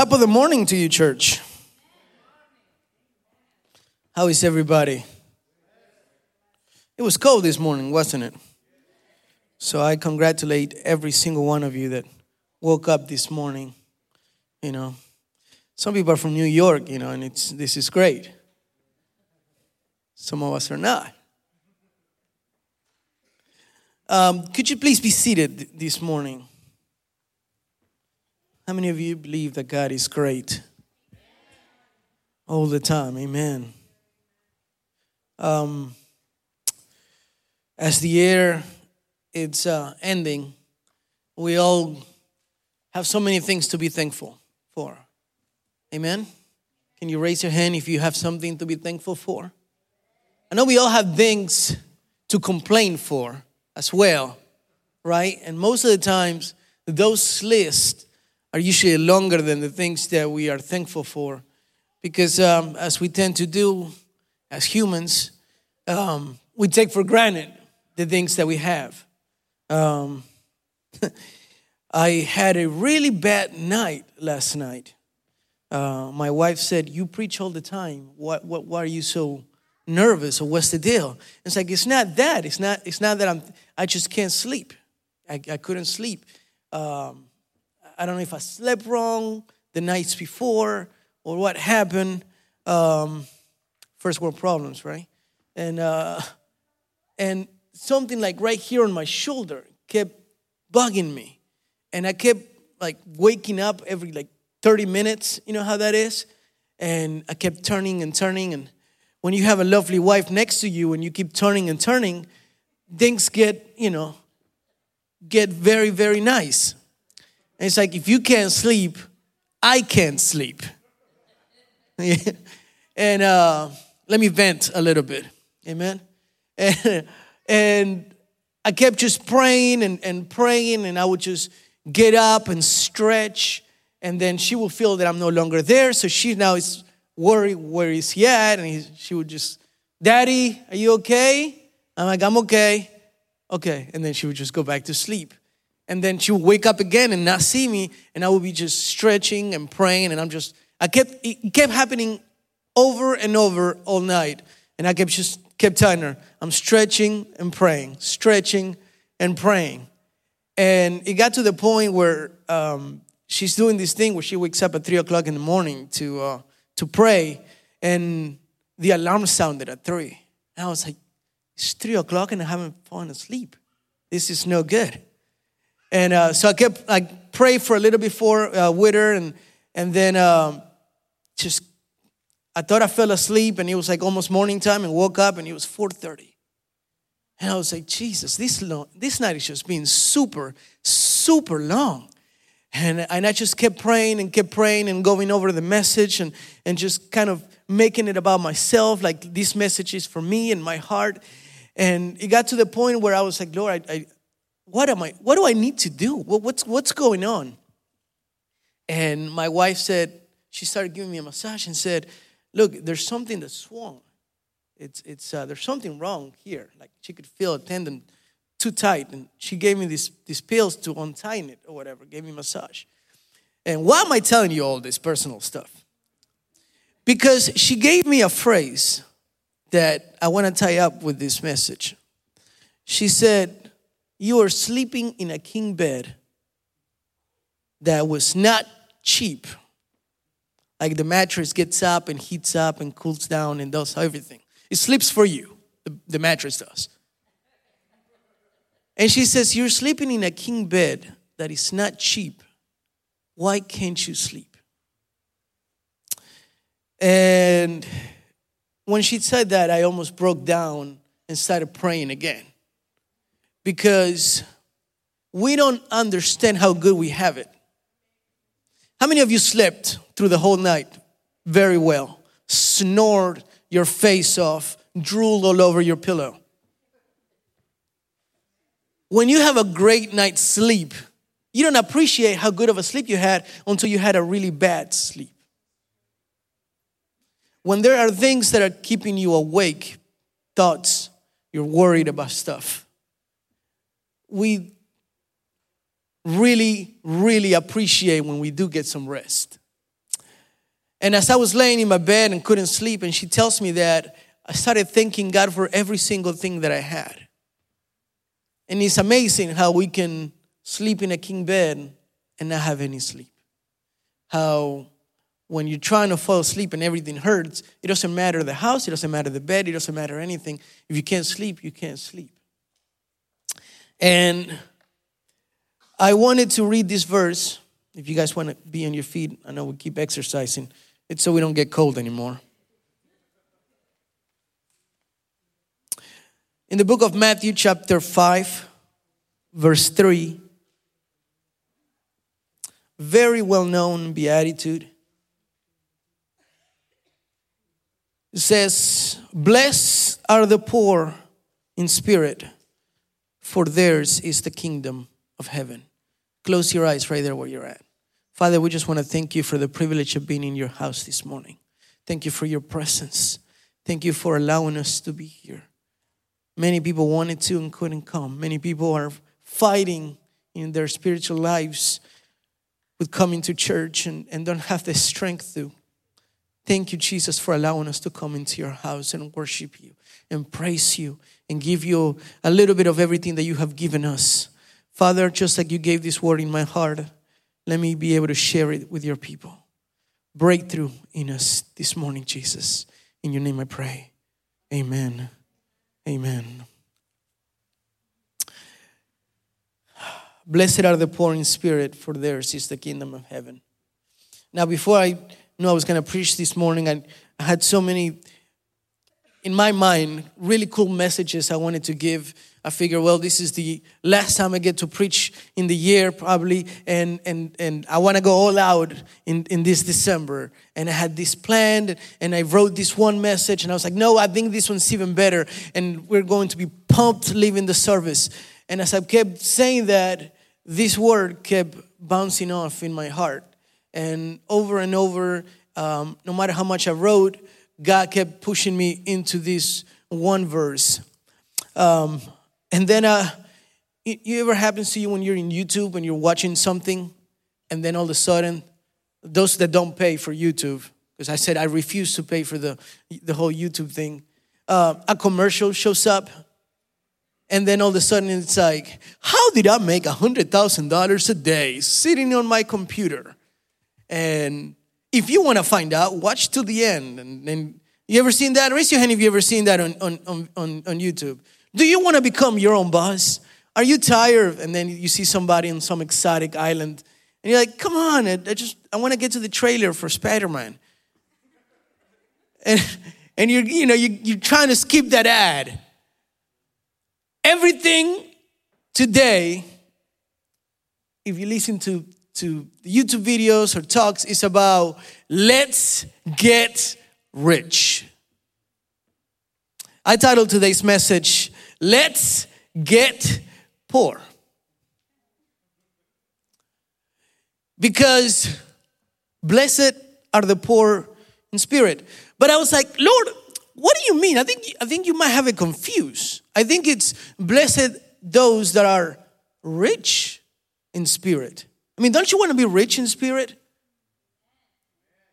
Top of the morning to you, church. How is everybody? It was cold this morning, wasn't it? So I congratulate every single one of you that woke up this morning. You know, some people are from New York, you know, and it's this is great. Some of us are not. Um, could you please be seated this morning? How many of you believe that God is great? All the time, amen. Um, as the year is uh, ending, we all have so many things to be thankful for. Amen. Can you raise your hand if you have something to be thankful for? I know we all have things to complain for as well, right? And most of the times, those lists are usually longer than the things that we are thankful for. Because um, as we tend to do as humans, um, we take for granted the things that we have. Um, I had a really bad night last night. Uh, my wife said, You preach all the time. What, what, why are you so nervous or what's the deal? It's like, It's not that. It's not, it's not that I'm, I just can't sleep. I, I couldn't sleep. Um, I don't know if I slept wrong the nights before or what happened. Um, first world problems, right? And uh, and something like right here on my shoulder kept bugging me, and I kept like waking up every like 30 minutes. You know how that is, and I kept turning and turning. And when you have a lovely wife next to you and you keep turning and turning, things get you know get very very nice and it's like, if you can't sleep, I can't sleep. and uh, let me vent a little bit. Amen. And, and I kept just praying and, and praying, and I would just get up and stretch. And then she will feel that I'm no longer there. So she now is worried, where is he at? And he, she would just, Daddy, are you okay? I'm like, I'm okay. Okay. And then she would just go back to sleep and then she would wake up again and not see me and i would be just stretching and praying and i'm just i kept it kept happening over and over all night and i kept just kept telling her i'm stretching and praying stretching and praying. And it got to the point where um, she's doing this thing where she wakes up at three o'clock in the morning to uh, to pray and the alarm sounded at three. And i was like it's three o'clock and i haven't fallen asleep. This is no good and uh, so I kept like pray for a little before uh, with her, and and then um, just I thought I fell asleep, and it was like almost morning time, and woke up, and it was four thirty, and I was like, Jesus, this long, this night is just being super, super long. And, and I just kept praying and kept praying and going over the message and, and just kind of making it about myself, like this message is for me and my heart. And it got to the point where I was like, Lord, I, I, what am I, what do I need to do? What's, what's going on? And my wife said, she started giving me a massage and said, look, there's something that's swung. It's, it's, uh, there's something wrong here. Like she could feel a tendon too tight. And she gave me these, these pills to untie it or whatever, gave me massage. And why am I telling you all this personal stuff? Because she gave me a phrase that I want to tie up with this message. She said, you are sleeping in a king bed that was not cheap. Like the mattress gets up and heats up and cools down and does everything. It sleeps for you, the, the mattress does. And she says, You're sleeping in a king bed that is not cheap. Why can't you sleep? And when she said that, I almost broke down and started praying again because we don't understand how good we have it. How many of you slept through the whole night very well, snored your face off, drooled all over your pillow? When you have a great night's sleep, you don't appreciate how good of a sleep you had until you had a really bad sleep. When there are things that are keeping you awake, thoughts, you're worried about stuff we really, really appreciate when we do get some rest. And as I was laying in my bed and couldn't sleep, and she tells me that, I started thanking God for every single thing that I had. And it's amazing how we can sleep in a king bed and not have any sleep. How when you're trying to fall asleep and everything hurts, it doesn't matter the house, it doesn't matter the bed, it doesn't matter anything. If you can't sleep, you can't sleep. And I wanted to read this verse. If you guys want to be on your feet, I know we keep exercising. It's so we don't get cold anymore. In the book of Matthew, chapter 5, verse 3, very well known beatitude. It says, Blessed are the poor in spirit, for theirs is the kingdom of heaven. Close your eyes right there where you're at. Father, we just want to thank you for the privilege of being in your house this morning. Thank you for your presence. Thank you for allowing us to be here. Many people wanted to and couldn't come. Many people are fighting in their spiritual lives with coming to church and, and don't have the strength to. Thank you, Jesus, for allowing us to come into your house and worship you and praise you and give you a little bit of everything that you have given us. Father, just like you gave this word in my heart, let me be able to share it with your people. Breakthrough in us this morning, Jesus. In your name I pray. Amen. Amen. Blessed are the poor in spirit, for theirs is the kingdom of heaven. Now, before I knew I was going to preach this morning, I, I had so many, in my mind, really cool messages I wanted to give. I figured, well, this is the last time I get to preach in the year, probably, and and and I want to go all out in in this December. And I had this planned, and I wrote this one message, and I was like, no, I think this one's even better, and we're going to be pumped leaving the service. And as I kept saying that, this word kept bouncing off in my heart. And over and over, um, no matter how much I wrote, God kept pushing me into this one verse. Um, and then, uh, it, it ever happens to you when you're in YouTube and you're watching something, and then all of a sudden, those that don't pay for YouTube, because I said I refuse to pay for the, the whole YouTube thing, uh, a commercial shows up and then all of a sudden it's like, how did I make a $100,000 a day sitting on my computer? And if you want to find out, watch to the end. And, and you ever seen that? Raise your hand if you ever seen that on, on, on, on YouTube. Do you want to become your own boss? Are you tired? And then you see somebody on some exotic island and you're like, come on, I, I just, I want to get to the trailer for Spider-Man. And, and you're, you know, you, you're trying to skip that ad Everything today, if you listen to, to YouTube videos or talks, is about let's get rich. I titled today's message, Let's Get Poor. Because blessed are the poor in spirit. But I was like, Lord, what do you mean? I think, I think you might have it confused. I think it's blessed those that are rich in spirit. I mean, don't you want to be rich in spirit?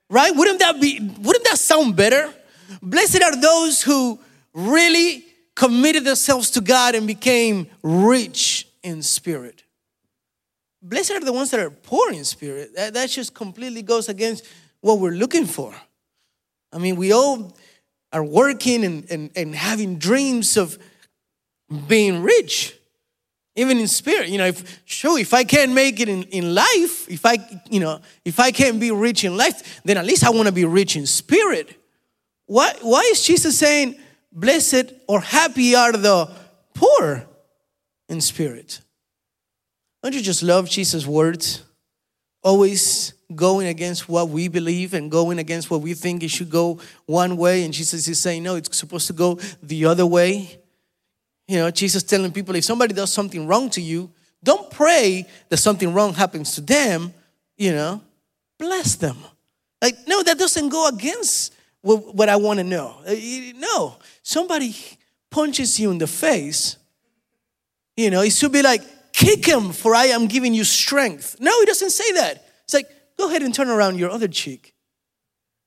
Right? Wouldn't that be wouldn't that sound better? Blessed are those who really committed themselves to God and became rich in spirit. Blessed are the ones that are poor in spirit. That, that just completely goes against what we're looking for. I mean, we all are working and, and, and having dreams of being rich even in spirit you know if sure if i can't make it in, in life if i you know if i can't be rich in life then at least i want to be rich in spirit why why is jesus saying blessed or happy are the poor in spirit don't you just love jesus words always going against what we believe and going against what we think it should go one way. And Jesus is saying, no, it's supposed to go the other way. You know, Jesus telling people if somebody does something wrong to you, don't pray that something wrong happens to them, you know, bless them. Like, no, that doesn't go against what, what I want to know. Uh, no, somebody punches you in the face, you know, it should be like, kick him, for I am giving you strength. No, he doesn't say that. It's like, go ahead and turn around your other cheek.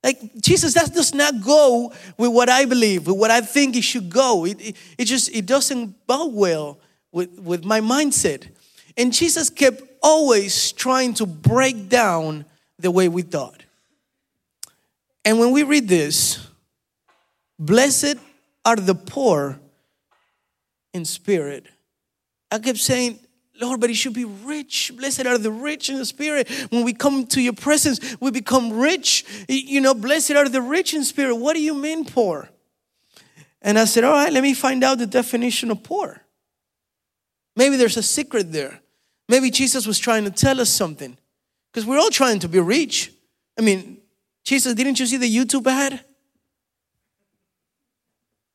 Like Jesus, that does not go with what I believe, with what I think it should go. It, it, it just it doesn't bow well with, with my mindset. And Jesus kept always trying to break down the way we thought. And when we read this, blessed are the poor in spirit. I kept saying, Lord, but it should be rich. Blessed are the rich in the spirit. When we come to your presence, we become rich. You know, blessed are the rich in spirit. What do you mean poor? And I said, All right, let me find out the definition of poor. Maybe there's a secret there. Maybe Jesus was trying to tell us something. Because we're all trying to be rich. I mean, Jesus, didn't you see the YouTube ad?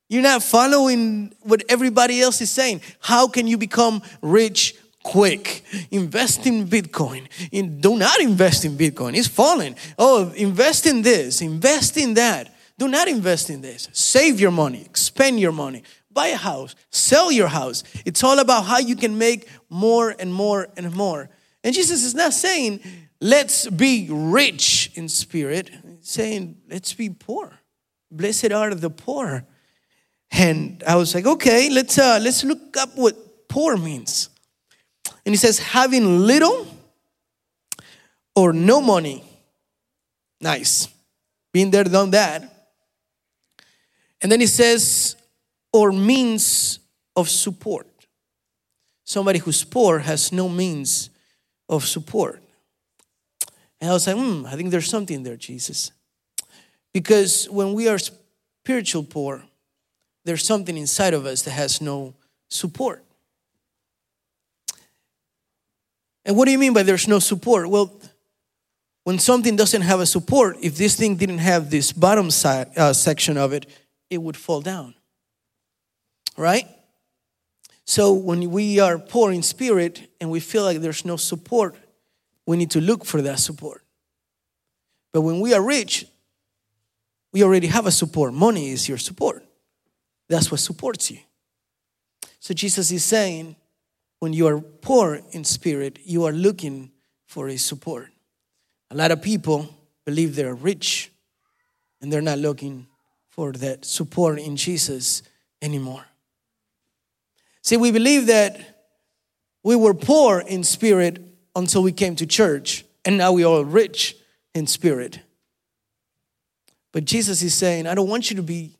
You're not following what everybody else is saying. How can you become rich quick. Invest in Bitcoin. In, do not invest in Bitcoin. It's falling. Oh, invest in this, invest in that. Do not invest in this. Save your money, spend your money, buy a house, sell your house. It's all about how you can make more and more and more. And Jesus is not saying, let's be rich in spirit, He's saying, let's be poor. Blessed are the poor. And I was like, okay, let's uh, let's look up what poor means. And he says, having little or no money. Nice. Been there, done that. And then he says, or means of support. Somebody who's poor has no means of support. And I was like, hmm, I think there's something there, Jesus. Because when we are spiritual poor, there's something inside of us that has no support. And what do you mean by there's no support? Well, when something doesn't have a support, if this thing didn't have this bottom side uh, section of it, it would fall down. Right? So when we are poor in spirit and we feel like there's no support, we need to look for that support. But when we are rich, we already have a support. Money is your support. That's what supports you. So Jesus is saying, when you are poor in spirit, you are looking for a support. A lot of people believe they're rich and they're not looking for that support in Jesus anymore. See, we believe that we were poor in spirit until we came to church, and now we are rich in spirit. But Jesus is saying, I don't want you to be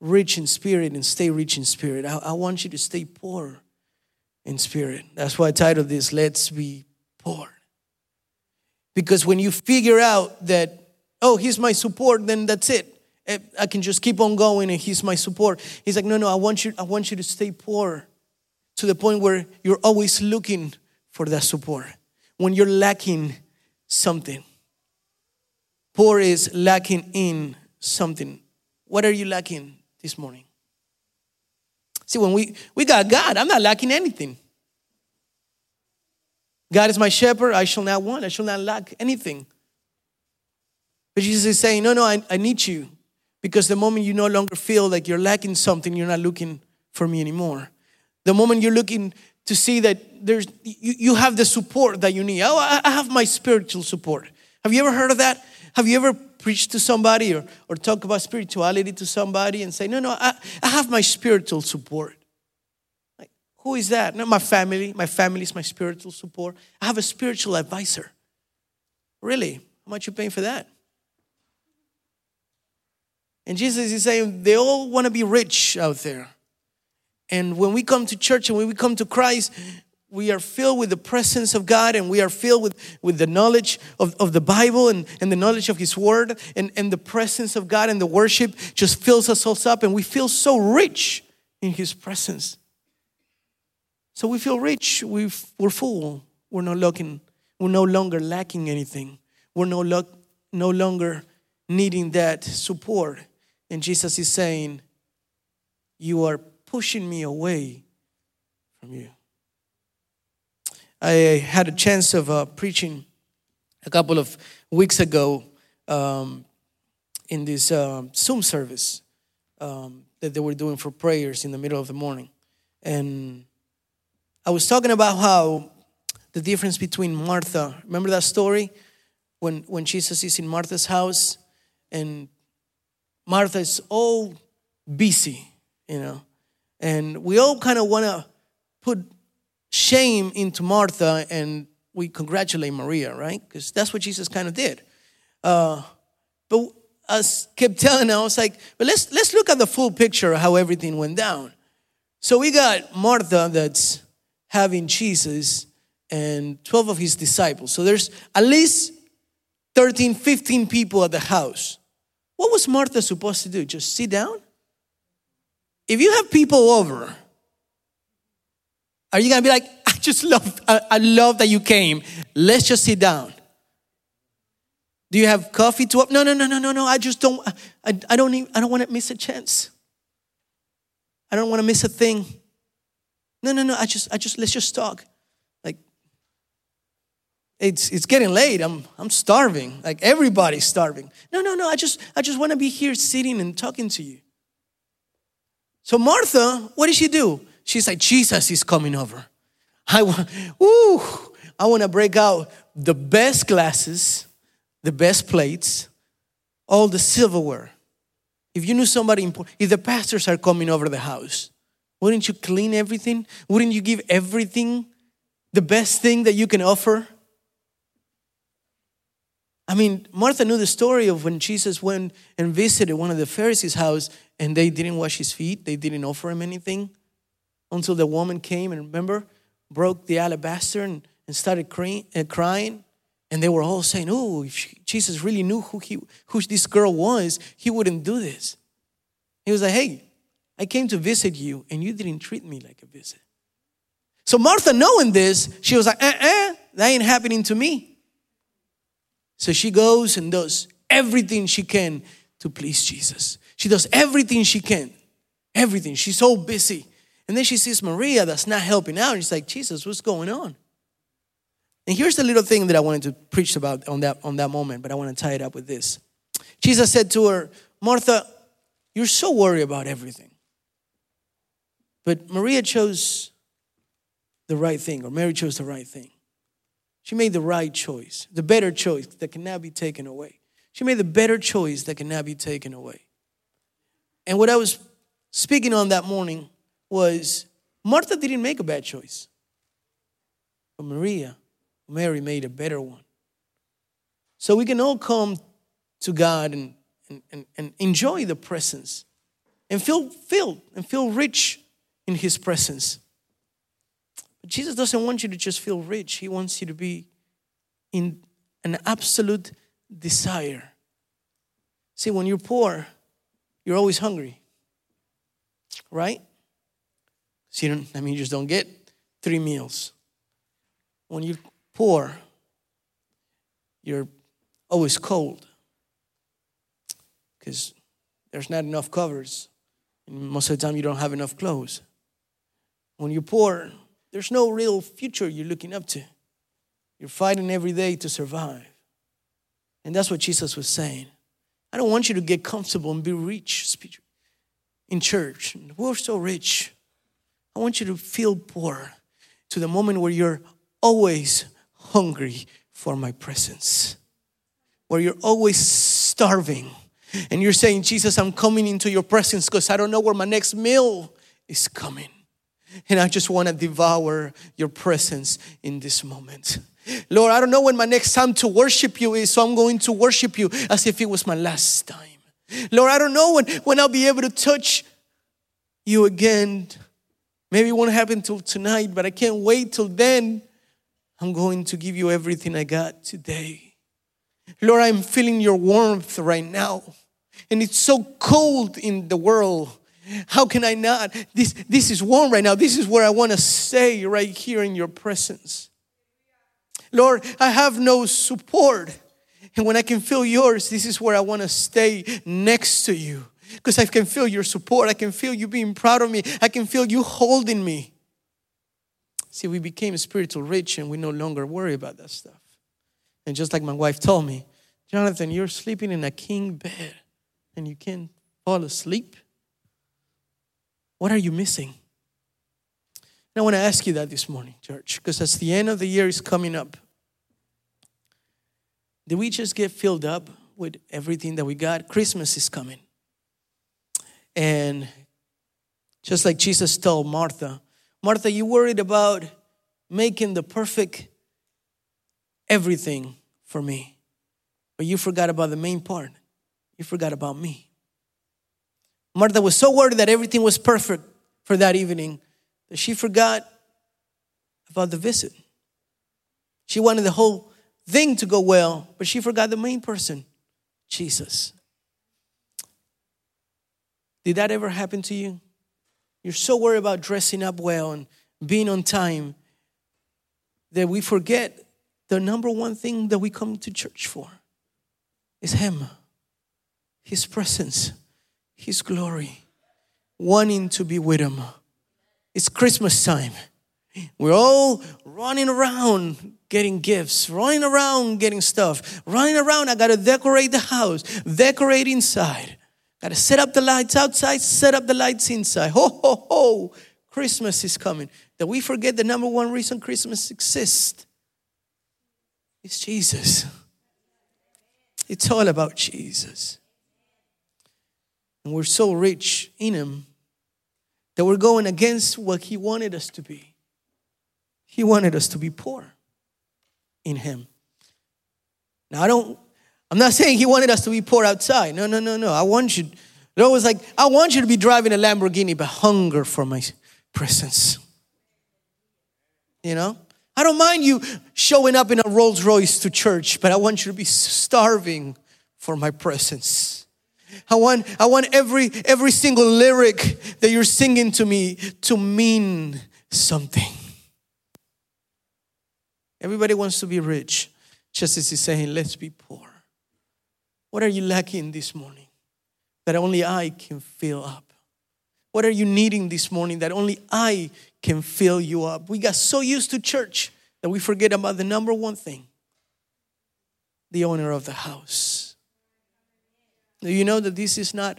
rich in spirit and stay rich in spirit. I, I want you to stay poor in spirit. That's why I titled this, Let's Be Poor. Because when you figure out that, oh, he's my support, then that's it. Eh, I can just keep on going and he's my support. He's like, no, no, I want you, I want you to stay poor to the point where you're always looking for that support. When you're lacking something. Poor is lacking in something. What are you lacking this morning? See, when we, we got God, I'm not lacking anything. God is my shepherd, I shall not want, I shall not lack anything. But Jesus is saying, No, no, I, I need you. Because the moment you no longer feel like you're lacking something, you're not looking for me anymore. The moment you're looking to see that there's you, you have the support that you need. Oh, I have my spiritual support. Have you ever heard of that? Have you ever preach to somebody or, or talk about spirituality to somebody and say, no, no, I, I have my spiritual support. Like, who is that? Not my family. My family is my spiritual support. I have a spiritual advisor. Really? How much you paying for that? And Jesus is saying they all want to be rich out there. And when we come to church and when we come to Christ, we are filled with the presence of God and we are filled with, with the knowledge of, of the Bible and, and the knowledge of His Word and, and the presence of God and the worship just fills us all up and we feel so rich in His presence. So we feel rich, we we're full, we're no, looking, we're no longer lacking anything, we're no, lo- no longer needing that support. And Jesus is saying, You are pushing me away from you. I had a chance of uh, preaching a couple of weeks ago um, in this uh, Zoom service um, that they were doing for prayers in the middle of the morning. And I was talking about how the difference between Martha, remember that story? When, when Jesus is in Martha's house and Martha is all busy, you know. And we all kind of want to put shame into Martha and we congratulate Maria, right? Because that's what Jesus kind of did. Uh, but I kept telling her, I was like, but let's let's look at the full picture of how everything went down. So we got Martha that's having Jesus and 12 of his disciples. So there's at least 13, 15 people at the house. What was Martha supposed to do? Just sit down? If you have people over, are you gonna be like, I just love, I, I love that you came. Let's just sit down. Do you have coffee to up? No, no, no, no, no, no. I just don't, I, I don't even, I don't want to miss a chance. I don't want to miss a thing. No, no, no. I just, I just, let's just talk. Like, it's it's getting late. I'm I'm starving. Like everybody's starving. No, no, no. I just I just want to be here sitting and talking to you. So Martha, what did she do? She's like, Jesus is coming over. I want, ooh, I want to break out the best glasses, the best plates, all the silverware. If you knew somebody important, if the pastors are coming over the house, wouldn't you clean everything? Wouldn't you give everything the best thing that you can offer? I mean, Martha knew the story of when Jesus went and visited one of the Pharisees' house and they didn't wash his feet, they didn't offer him anything until the woman came and remember, broke the alabaster and, and started crying, uh, crying. And they were all saying, Oh, if she, Jesus really knew who, he, who this girl was, he wouldn't do this. He was like, Hey, I came to visit you and you didn't treat me like a visit. So Martha, knowing this, she was like, uh uh, that ain't happening to me. So she goes and does everything she can to please Jesus. She does everything she can. Everything. She's so busy. And then she sees Maria that's not helping out. And she's like, Jesus, what's going on? And here's the little thing that I wanted to preach about on that, on that moment, but I want to tie it up with this. Jesus said to her, Martha, you're so worried about everything. But Maria chose the right thing, or Mary chose the right thing. She made the right choice, the better choice that cannot be taken away. She made the better choice that cannot be taken away. And what I was speaking on that morning was Martha didn't make a bad choice, but Maria, Mary made a better one. So we can all come to God and, and, and, enjoy the presence and feel filled and feel rich in His presence. But Jesus doesn't want you to just feel rich, He wants you to be in an absolute desire. See, when you're poor, you're always hungry, right? So you don't, I mean, you just don't get three meals. When you're poor, you're always cold because there's not enough covers. And most of the time, you don't have enough clothes. When you're poor, there's no real future you're looking up to. You're fighting every day to survive. And that's what Jesus was saying. I don't want you to get comfortable and be rich in church. We're so rich. I want you to feel poor to the moment where you're always hungry for my presence, where you're always starving. And you're saying, Jesus, I'm coming into your presence because I don't know where my next meal is coming. And I just want to devour your presence in this moment. Lord, I don't know when my next time to worship you is, so I'm going to worship you as if it was my last time. Lord, I don't know when, when I'll be able to touch you again Maybe it won't happen till tonight, but I can't wait till then. I'm going to give you everything I got today. Lord, I'm feeling your warmth right now. And it's so cold in the world. How can I not? This, this is warm right now. This is where I want to stay right here in your presence. Lord, I have no support. And when I can feel yours, this is where I want to stay next to you because I can feel your support. I can feel you being proud of me. I can feel you holding me. See, we became spiritual rich and we no longer worry about that stuff. And just like my wife told me, Jonathan, you're sleeping in a king bed and you can't fall asleep. What are you missing? And I want to ask you that this morning, church, because as the end of the year is coming up, did we just get filled up with everything that we got. Christmas is coming. And just like Jesus told Martha, Martha, you worried about making the perfect everything for me, but you forgot about the main part. You forgot about me. Martha was so worried that everything was perfect for that evening that she forgot about the visit. She wanted the whole thing to go well, but she forgot the main person, Jesus. Did that ever happen to you? You're so worried about dressing up well and being on time that we forget the number one thing that we come to church for is Him, His presence, His glory, wanting to be with Him. It's Christmas time. We're all running around getting gifts, running around getting stuff, running around. I got to decorate the house, decorate inside. Got to set up the lights outside, set up the lights inside. Ho, ho, ho. Christmas is coming. That we forget the number one reason Christmas exists is Jesus. It's all about Jesus. And we're so rich in Him that we're going against what He wanted us to be. He wanted us to be poor in Him. Now, I don't I'm not saying he wanted us to be poor outside. No, no, no, no. I want you, Lord was like, I want you to be driving a Lamborghini, but hunger for my presence. You know? I don't mind you showing up in a Rolls Royce to church, but I want you to be starving for my presence. I want, I want every, every single lyric that you're singing to me to mean something. Everybody wants to be rich, just as he's saying, let's be poor. What are you lacking this morning that only I can fill up? What are you needing this morning that only I can fill you up? We got so used to church that we forget about the number one thing the owner of the house. Do you know that this is not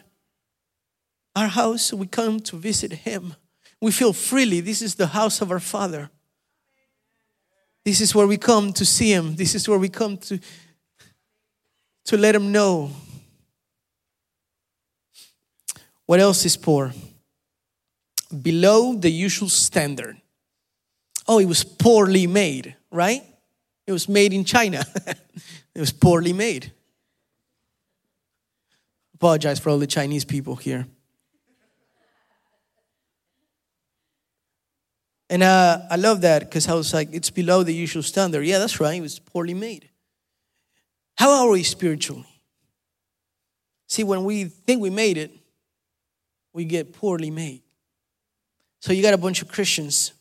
our house? We come to visit Him. We feel freely. This is the house of our Father. This is where we come to see Him. This is where we come to to let him know. What else is poor? Below the usual standard. Oh, it was poorly made, right? It was made in China. it was poorly made. Apologize for all the Chinese people here. And uh, I love that because I was like, it's below the usual standard. Yeah, that's right. It was poorly made. How are we spiritually? See, when we think we made it, we get poorly made. So you got a bunch of Christians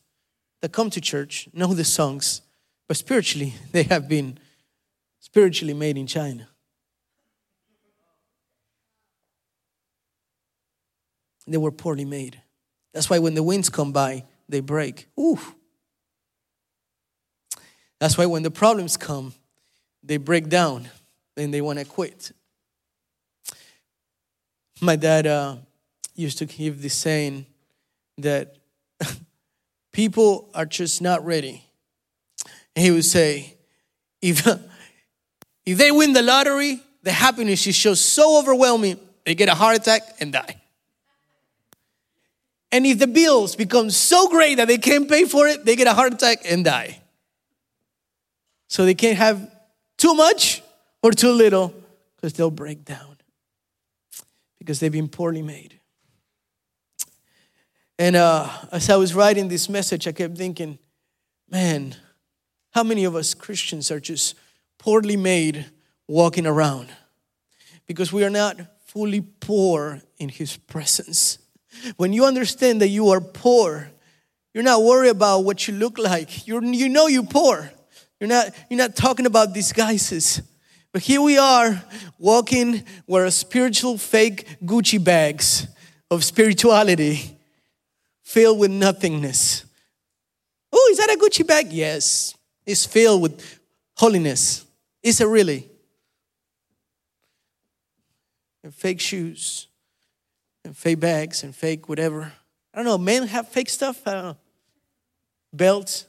that come to church, know the songs, but spiritually, they have been spiritually made in China. They were poorly made. That's why when the winds come by, they break. Ooh. That's why when the problems come, they break down and they want to quit. My dad uh, used to give this saying that people are just not ready. And he would say, if, if they win the lottery, the happiness is just so overwhelming, they get a heart attack and die. And if the bills become so great that they can't pay for it, they get a heart attack and die. So they can't have too much or too little because they'll break down because they've been poorly made. And uh, as I was writing this message, I kept thinking, man, how many of us Christians are just poorly made walking around? Because we are not fully poor in His presence. When you understand that you are poor, you're not worried about what you look like. You're, you know you're poor. You're not, you're not talking about disguises. But here we are walking where a spiritual fake Gucci bags of spirituality filled with nothingness. Oh, is that a Gucci bag? Yes. It's filled with holiness. Is it really? And fake shoes and fake bags and fake whatever. I don't know, men have fake stuff. I don't know. Belts.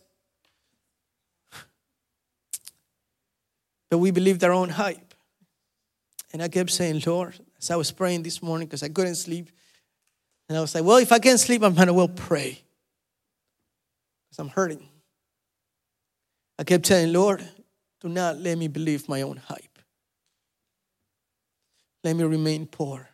But we believed our own hype. And I kept saying, Lord, as I was praying this morning because I couldn't sleep. And I was like, well, if I can't sleep, I might as well pray because I'm hurting. I kept saying, Lord, do not let me believe my own hype. Let me remain poor.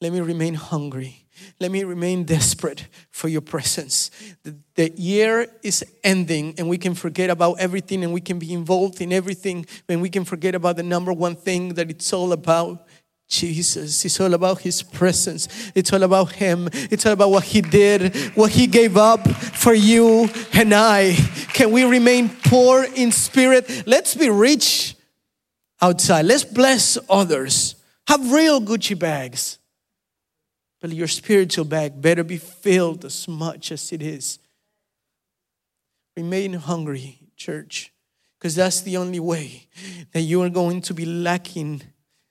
Let me remain hungry. Let me remain desperate for your presence. The, the, year is ending, and we can forget about everything, and we can be involved in everything, and we can forget about the number one thing that it's all about Jesus. It's all about His presence. It's all about Him. It's all about what He did, what He gave up for you and I. Can we remain poor in spirit? Let's be rich outside. Let's bless others. Have real Gucci bags. But your spiritual bag better be filled as much as it is. Remain hungry, church, because that's the only way that you are going to be lacking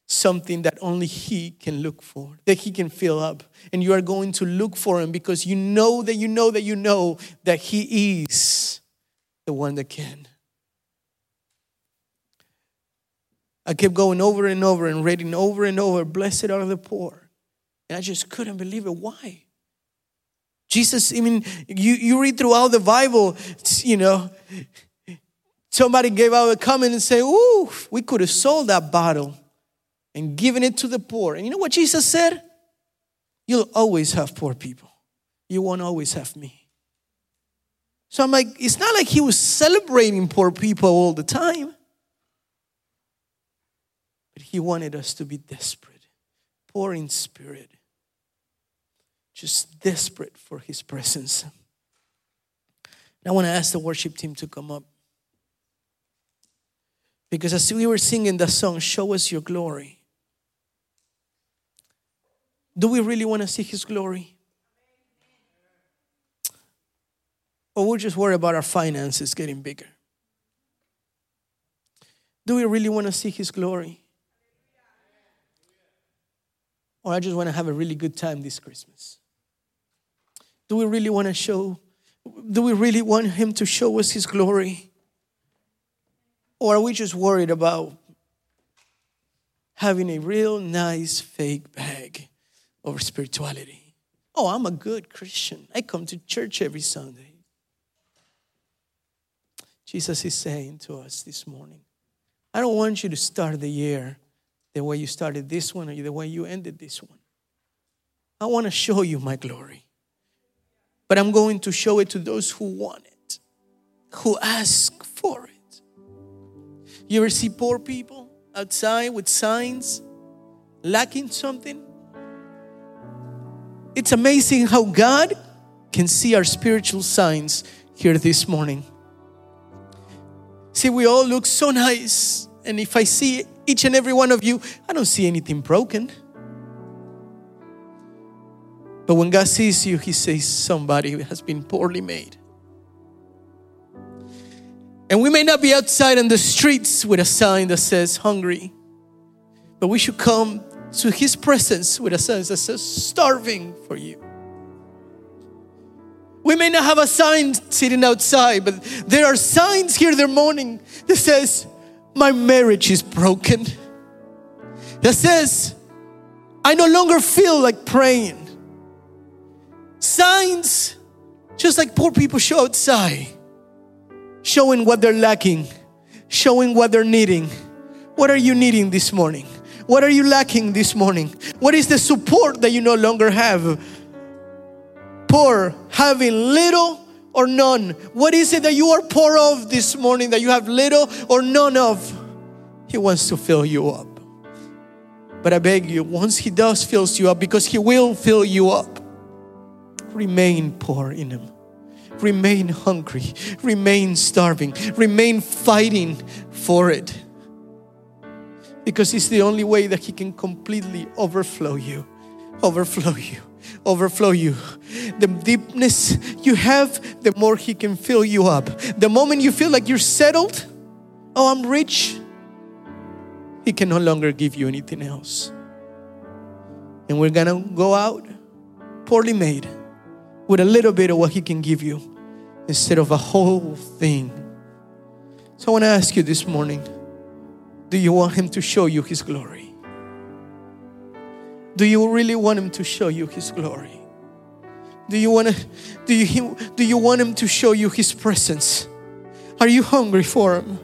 something that only He can look for, that He can fill up. And you are going to look for Him because you know that you know that you know that He is the one that can. I kept going over and over and reading over and over, Blessed are the poor. And I just couldn't believe it. Why? Jesus, I mean, you, you read throughout the Bible, you know, somebody gave out a comment and say, Ooh, we could have sold that bottle and given it to the poor. And you know what Jesus said? You'll always have poor people. You won't always have me. So I'm like, it's not like he was celebrating poor people all the time. But he wanted us to be desperate, poor in spirit, just desperate for his presence. And I want to ask the worship team to come up. Because as we were singing the song, Show Us Your Glory, do we really want to see His glory? Or we're just worried about our finances getting bigger? Do we really want to see His glory? Or I just want to have a really good time this Christmas? Do we really want to show, do we really want Him to show us His glory? Or are we just worried about having a real nice fake bag over spirituality. Oh, I'm a good Christian. I come to church every Sunday. Jesus is saying to us this morning, I don't want you to start the year the way you started this one or the way you ended this one. I want to show you my glory. But I'm going to show it to those who want it, who ask for it. You ever see poor people outside with signs lacking something? It's amazing how God can see our spiritual signs here this morning. See, we all look so nice. And if I see each and every one of you, I don't see anything broken. But when God sees you, He says somebody has been poorly made. And we may not be outside on the streets with a sign that says hungry, but we should come to his presence with a sign that says, starving for you. We may not have a sign sitting outside, but there are signs here this morning that says, My marriage is broken. That says, I no longer feel like praying. Signs, just like poor people show outside, showing what they're lacking, showing what they're needing. What are you needing this morning? What are you lacking this morning? What is the support that you no longer have? Poor, having little or none. What is it that you are poor of this morning that you have little or none of? He wants to fill you up. But I beg you, once He does fills you up, because He will fill you up, remain poor in Him. Remain hungry. Remain starving. Remain fighting for it because it's the only way that He can completely overflow you, overflow you, overflow you. The deepness you have, the more He can fill you up. The moment you feel like you're settled, oh, I'm rich, He can no longer give you anything else. And we're gonna go out poorly made with a little bit of what He can give you instead of a whole thing. So I want to ask you this morning do you want Him to show you His glory? Do you really want Him to show you His glory? Do you want to? Do you do you want Him to show you His presence? Are you hungry for Him?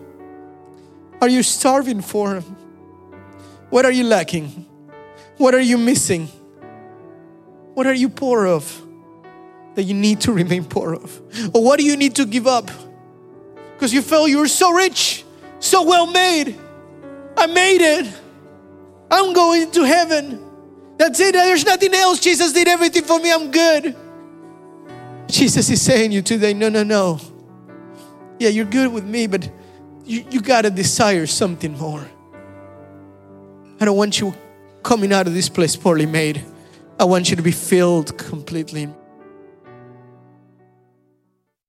Are you starving for Him? What are you lacking? What are you missing? What are you poor of that you need to remain poor of? Or what do you need to give up? Because you felt you were so rich, so well made. I made it. I'm going to heaven. That's it. There's nothing else. Jesus did everything for me. I'm good. Jesus is saying you today, no, no, no. Yeah, you're good with me, but you, you got to desire something more. I don't want you coming out of this place poorly made. I want you to be filled completely.